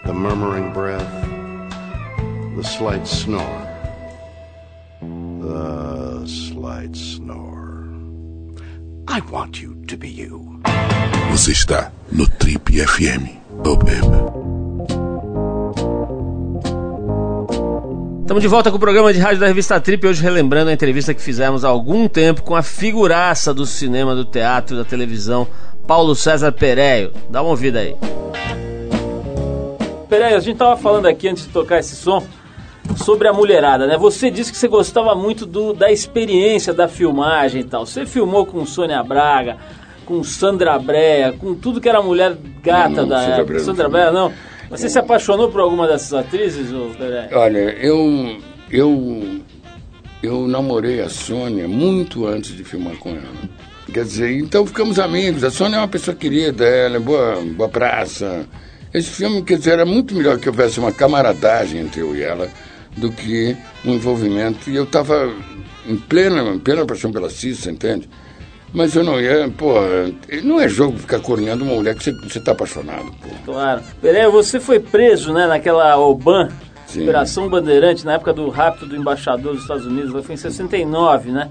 The murmuring breath, the slight snore. The slight snore. I want you to be you. Você está no Trip FM. Oh, baby. Estamos de volta com o programa de rádio da revista Trip, hoje relembrando a entrevista que fizemos há algum tempo com a figuraça do cinema, do teatro e da televisão, Paulo César Pereio. Dá uma ouvida aí. Pereio, a gente estava falando aqui antes de tocar esse som sobre a mulherada, né? Você disse que você gostava muito do, da experiência da filmagem e tal. Você filmou com Sônia Braga, com Sandra Brea, com tudo que era mulher gata Não, não, da Sandra época. Brea não Sandra. Brea, não? Você se apaixonou por alguma dessas atrizes, ô Pereio? Olha, eu, eu, eu namorei a Sônia muito antes de filmar com ela. Quer dizer, então ficamos amigos. A Sônia é uma pessoa querida, ela é boa, boa praça. Esse filme, quer dizer, era muito melhor que houvesse uma camaradagem entre eu e ela do que um envolvimento. E eu estava em plena, em plena paixão pela Cissa, entende? Mas eu não ia, pô, não é jogo ficar corneando uma mulher que você, você tá apaixonado, pô. Claro. Pereira, você foi preso, né, naquela OBAN, Sim. Operação Bandeirante, na época do rapto do embaixador dos Estados Unidos, foi em 69, né?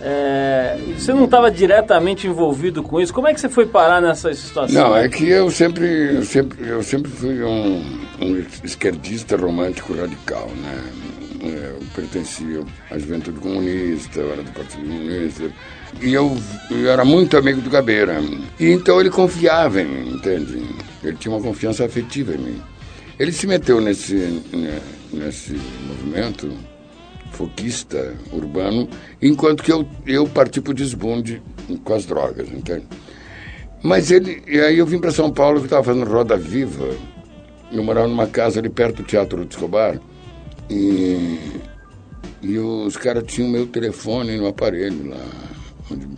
É, você não estava diretamente envolvido com isso. Como é que você foi parar nessa situação? Não, é que eu sempre, eu sempre, eu sempre fui um, um esquerdista romântico radical, né? Eu pertencia à juventude comunista, eu era do Partido Comunista. E eu, eu era muito amigo do Gabeira. E então ele confiava em mim, entende? Ele tinha uma confiança afetiva em mim. Ele se meteu nesse, né, nesse movimento foquista urbano, enquanto que eu, eu parti para o desbunde com as drogas, entende? Mas ele, e aí eu vim para São Paulo que estava fazendo Roda Viva, eu morava numa casa ali perto do Teatro do Escobar, e, e os caras tinham meu telefone no aparelho lá, onde,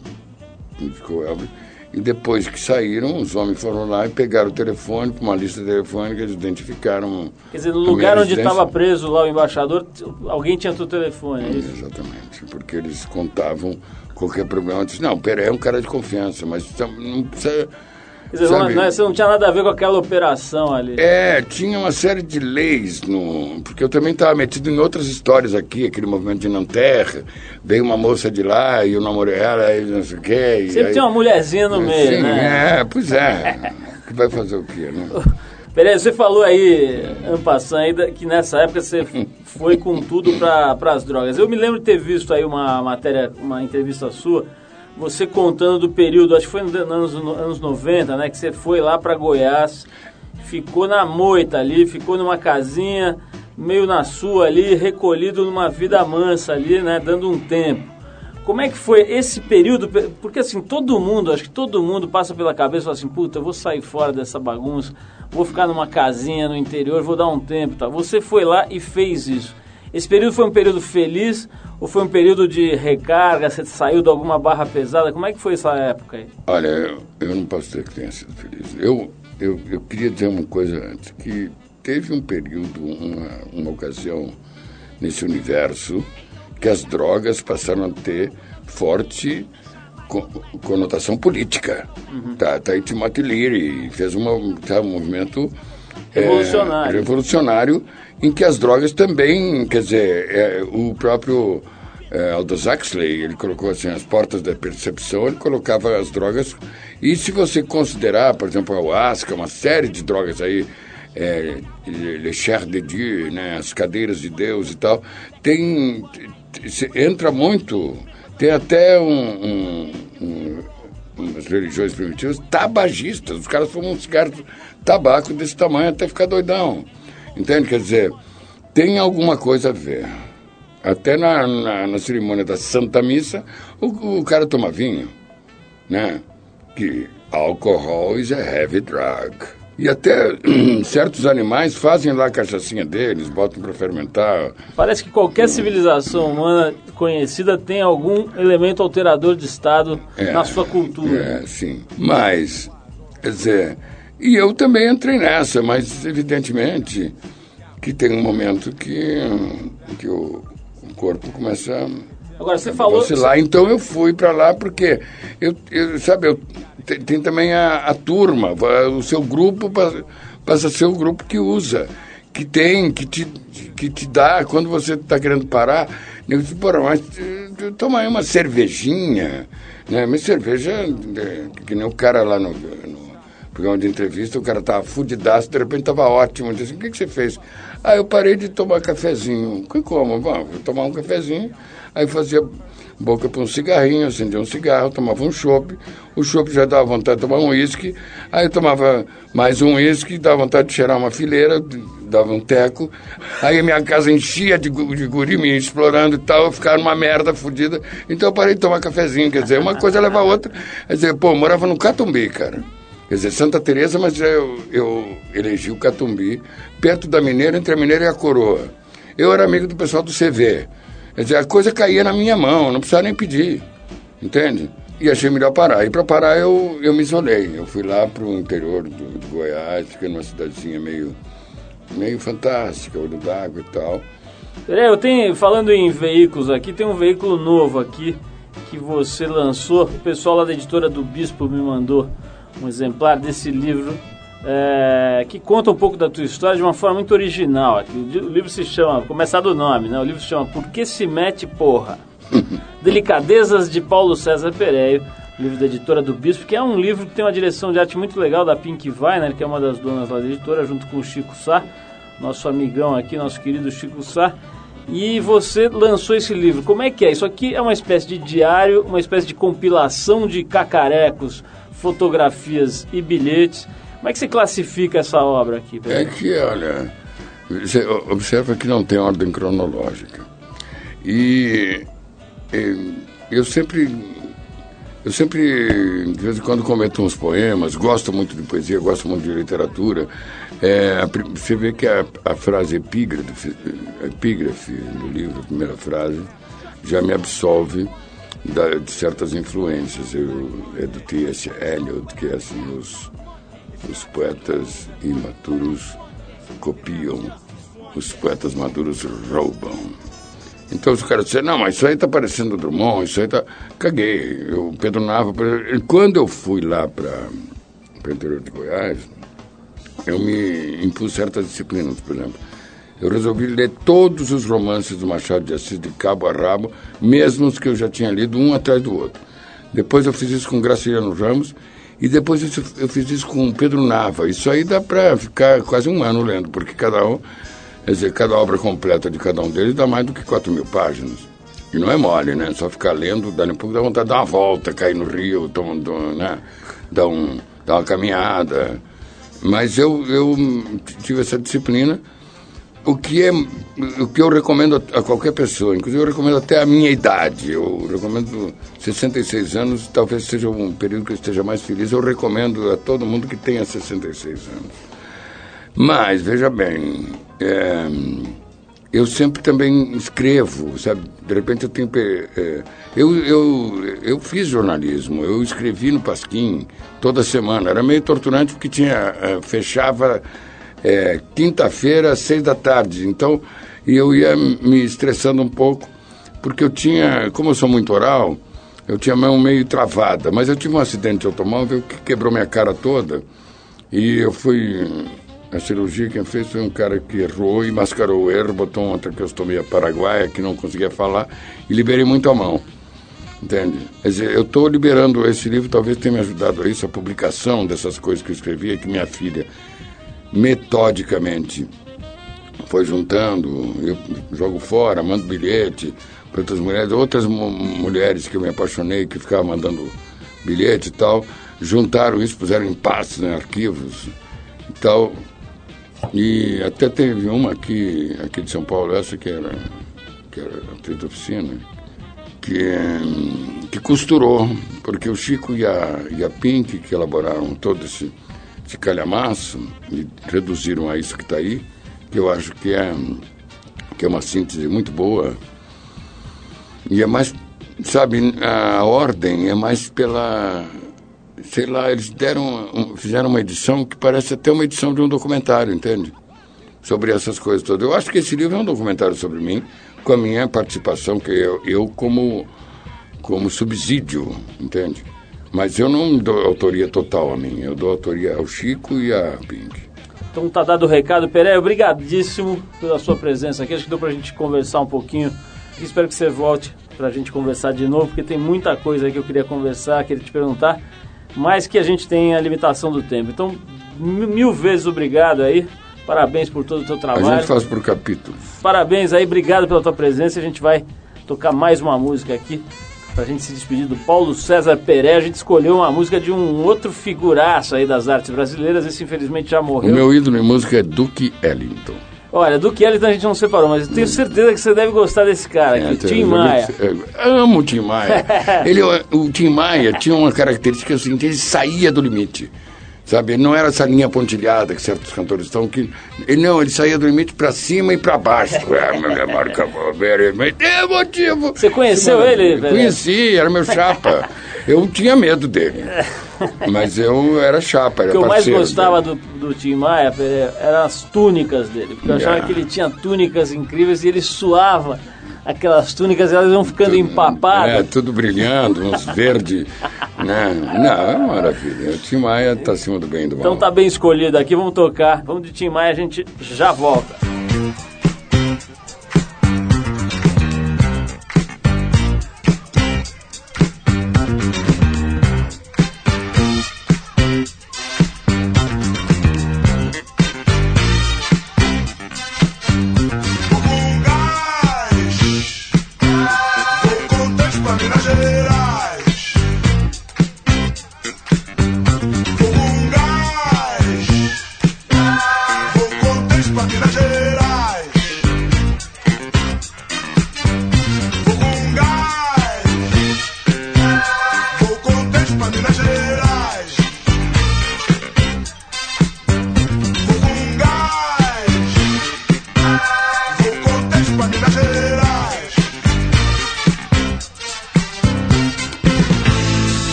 onde ficou o Elvis. E depois que saíram, os homens foram lá e pegaram o telefone, uma lista telefônica, eles identificaram. Quer dizer, no lugar onde estava preso lá o embaixador, alguém tinha teu telefone, é isso? Exatamente, porque eles contavam qualquer problema. Eu disse, não, Pera é um cara de confiança, mas não precisa. Dizer, não- não é- você não tinha nada a ver com aquela operação ali. É, tinha uma série de leis, no, porque eu também estava metido em outras histórias aqui, aquele movimento de Nanterre, veio uma moça de lá e eu namorei ela e não sei o quê. Sempre aí- tem uma mulherzinha no meio, Sim, né? é, pois é. que vai fazer o quê, né? Peraí, você falou aí, Ampassan, aí, da- que nessa época você foi com tudo para as drogas. Eu me lembro de ter visto aí uma matéria, uma entrevista sua, você contando do período, acho que foi nos anos, anos 90, né? Que você foi lá para Goiás, ficou na moita ali, ficou numa casinha, meio na sua ali, recolhido numa vida mansa ali, né? Dando um tempo. Como é que foi esse período? Porque assim, todo mundo, acho que todo mundo passa pela cabeça e fala assim, puta, eu vou sair fora dessa bagunça, vou ficar numa casinha no interior, vou dar um tempo, tá? Você foi lá e fez isso. Esse período foi um período feliz ou foi um período de recarga? Você saiu de alguma barra pesada? Como é que foi essa época aí? Olha, eu, eu não posso dizer que tenha sido feliz. Eu, eu, eu queria dizer uma coisa antes, que teve um período, uma, uma ocasião nesse universo que as drogas passaram a ter forte co- conotação política. Tá, tá aí Timothy Leary fez uma, tá, um movimento é, Revolucionário. Em que as drogas também, quer dizer, é, o próprio é, Aldous Huxley, ele colocou assim, as portas da percepção, ele colocava as drogas, e se você considerar, por exemplo, a ayahuasca, uma série de drogas aí, é, Le Cher de Dieu, né, as cadeiras de Deus e tal, tem, entra muito, tem até um, um, um umas religiões primitivas, tabagistas. Os caras fumam um cigarro de tabaco desse tamanho até ficar doidão. Entende? Quer dizer, tem alguma coisa a ver. Até na, na, na cerimônia da Santa Missa, o, o cara toma vinho, né? Que alcohol is a heavy drug. E até certos animais fazem lá a cachaçinha deles, botam para fermentar. Parece que qualquer civilização humana conhecida tem algum elemento alterador de estado É, na sua cultura. É, sim. Mas, quer dizer, e eu também entrei nessa, mas evidentemente que tem um momento que, que o, o corpo começa a Agora, você falou... vacilar. Então eu fui para lá porque, eu, eu, sabe, eu, tem, tem também a, a turma, o seu grupo passa, passa a ser o grupo que usa, que tem, que te, que te dá, quando você está querendo parar, eu disse, porra, mas eh, toma aí uma cervejinha, né? Mas cerveja, eh, que nem o cara lá no, no programa de entrevista, o cara tava fudidaço, de repente tava ótimo. Eu disse, o que, que você fez? Ah, eu parei de tomar cafezinho. Que como? Bom, vou tomar um cafezinho. Aí fazia boca para um cigarrinho, acendia um cigarro, tomava um chopp. O chopp já dava vontade de tomar um uísque. Aí tomava mais um uísque, dava vontade de cheirar uma fileira, dava um teco. Aí minha casa enchia de, de guri me explorando e tal, ficava numa merda fodida. Então eu parei de tomar cafezinho, quer dizer, uma coisa leva a outra. Quer dizer, pô, eu morava no Catumbi, cara. Quer dizer, Santa Teresa, mas eu, eu elegi o Catumbi, perto da Mineira, entre a Mineira e a Coroa. Eu era amigo do pessoal do CV. Quer dizer, a coisa caía na minha mão, não precisava nem pedir, entende? E achei melhor parar. E para parar eu, eu me isolei. Eu fui lá para o interior do, de Goiás, fiquei numa cidadezinha meio, meio fantástica, olho d'água e tal. Peraí, eu tenho, falando em veículos aqui, tem um veículo novo aqui que você lançou. O pessoal lá da editora do Bispo me mandou um exemplar desse livro é, que conta um pouco da tua história de uma forma muito original. O livro se chama, começar do nome, né? O livro se chama Por que se mete porra? Delicadezas de Paulo César Pereio, livro da editora do Bispo, que é um livro que tem uma direção de arte muito legal da Pink Weiner, que é uma das donas lá da editora, junto com o Chico Sá, nosso amigão aqui, nosso querido Chico Sá. E você lançou esse livro. Como é que é? Isso aqui é uma espécie de diário, uma espécie de compilação de cacarecos, fotografias e bilhetes. Como é que você classifica essa obra aqui? É que, olha, você observa que não tem ordem cronológica. E, e eu sempre eu sempre, de vez em quando, cometo uns poemas, gosto muito de poesia, gosto muito de literatura. É, a você vê que a, a frase epígrafe, epígrafe do livro, a primeira frase, já me absolve da- de certas influências. Eu, é do T.S. Eliot, que é assim, os, os poetas imaturos copiam, os poetas maduros roubam. Então os caras disseram, não, mas isso aí tá parecendo Drummond, isso aí tá... Caguei. Eu, Pedro Nava, quando eu fui lá para o interior de Goiás, eu me impus certas disciplinas, por exemplo. Eu resolvi ler todos os romances do Machado de Assis de cabo a rabo, mesmo os que eu já tinha lido, um atrás do outro. Depois eu fiz isso com Graciliano Ramos e depois eu fiz isso com Pedro Nava. Isso aí dá para ficar quase um ano lendo, porque cada um, quer dizer, cada obra completa de cada um deles dá mais do que 4 mil páginas. E não é mole, né? Só ficar lendo, dá um pouco dá vontade de dar uma volta, cair no rio, tomar, tomar, né? dar, um, dar uma caminhada. Mas eu, eu tive essa disciplina, o que, é, o que eu recomendo a, qualquer pessoa, inclusive eu recomendo até a minha idade. Eu recomendo 66 anos, talvez seja um período que eu esteja mais feliz. Eu recomendo a todo mundo que tenha 66 anos. Mas, veja bem, é, eu sempre também escrevo, sabe? De repente eu tenho. é, eu, eu, eu fiz jornalismo, eu escrevi no Pasquim toda semana. Era meio torturante porque tinha, é, fechava é, quinta-feira às seis da tarde. Então eu ia me estressando um pouco, porque eu tinha, como eu sou muito oral, eu tinha a mão meio travada. Mas eu tive um acidente de automóvel que quebrou minha cara toda. E eu fui. A cirurgia quem fez foi um cara que errou e mascarou o erro, botou uma traqueostomia paraguaia que não conseguia falar e liberei muito a mão. Entende? Quer dizer, eu estou liberando esse livro, talvez tenha me ajudado a isso, a publicação dessas coisas que eu escrevi, é que minha filha metodicamente foi juntando, eu jogo fora, mando bilhete para outras mulheres, outras mu- mulheres que eu me apaixonei, que ficavam mandando bilhete e tal, juntaram isso, puseram em pastas, em arquivos e tal. E até teve uma aqui, aqui de São Paulo, essa que era, que era atriz da oficina, que, que costurou, porque o Chico e a, e a Pink, que elaboraram todo esse, esse calhamaço e reduziram a isso que está aí, que eu acho que é, que é uma síntese muito boa. E é mais, sabe, a ordem é mais pela. Sei lá, eles deram, fizeram uma edição que parece até uma edição de um documentário, entende? Sobre essas coisas todas. Eu acho que esse livro é um documentário sobre mim, com a minha participação, que eu, eu como, como subsídio, entende? Mas eu não dou autoria total a mim, eu dou autoria ao Chico e à Pink. Então tá dado o recado. Pereira, obrigadíssimo pela sua presença aqui. Acho que deu pra gente conversar um pouquinho. E espero que você volte pra gente conversar de novo, porque tem muita coisa aí que eu queria conversar, queria te perguntar, mas que a gente tem a limitação do tempo. Então, mil vezes obrigado aí. Parabéns por todo o teu A trabalho. gente faz por capítulos. Parabéns aí, obrigado pela tua presença. A gente vai tocar mais uma música aqui pra gente se despedir do Paulo César Pereira. A gente escolheu uma música de um outro figuraço aí das artes brasileiras. Esse infelizmente já O morreu. meu ídolo em música é Duke Ellington. Olha, do Ellington a gente não separou, mas eu tenho certeza que você deve gostar desse cara aqui, É, Tim Maia. amo o Tim Maia. ele, o Tim Maia tinha uma característica assim, ele saía do limite. Sabe, não era essa linha pontilhada que certos cantores estão que ele não, ele saía do limite para cima e para baixo. Ah, é motivo. Você conheceu ele, velho? Conheci, era meu chapa. Eu tinha medo dele. Mas eu era chapa, era O que eu mais gostava dele. do, do Tim Maia Pereira, eram as túnicas dele, porque eu achava Yeah. que ele tinha túnicas incríveis e ele suava aquelas túnicas, elas iam ficando empapadas. É, tudo brilhando, uns verde, né? Não, é maravilha. O Tim Maia está acima do bem e do mal. Então tá bem escolhido aqui, vamos tocar. Vamos de Tim Maia, a gente já volta.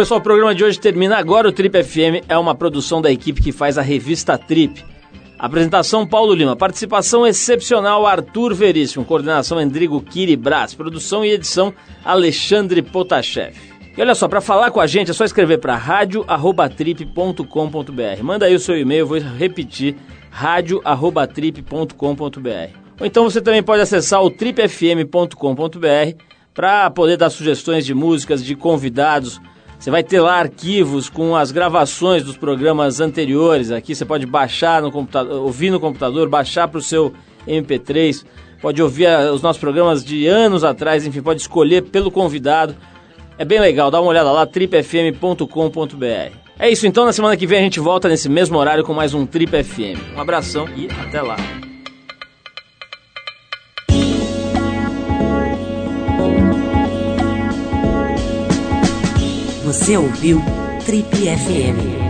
Pessoal, o programa de hoje termina agora. O Trip FM é uma produção da equipe que faz a revista Trip. Apresentação Paulo Lima, participação excepcional Arthur Veríssimo, coordenação Endrigo Kiribras, produção e edição Alexandre Potashev. E olha só, para falar com a gente é só escrever para radio@trip.com.br. Manda aí o seu e-mail, vou repetir, radio@trip.com.br. Ou então você também pode acessar o tripfm.com.br para poder dar sugestões de músicas, de convidados. Você vai ter lá arquivos com as gravações dos programas anteriores. Aqui você pode baixar no computador, ouvir no computador, baixar para o seu MP3. Pode ouvir os nossos programas de anos atrás, enfim, pode escolher pelo convidado. É bem legal, dá uma olhada lá, tripfm.com.br. É isso então, na semana que vem a gente volta nesse mesmo horário com mais um Trip FM. Um abração e até lá. Você ouviu Trip FM.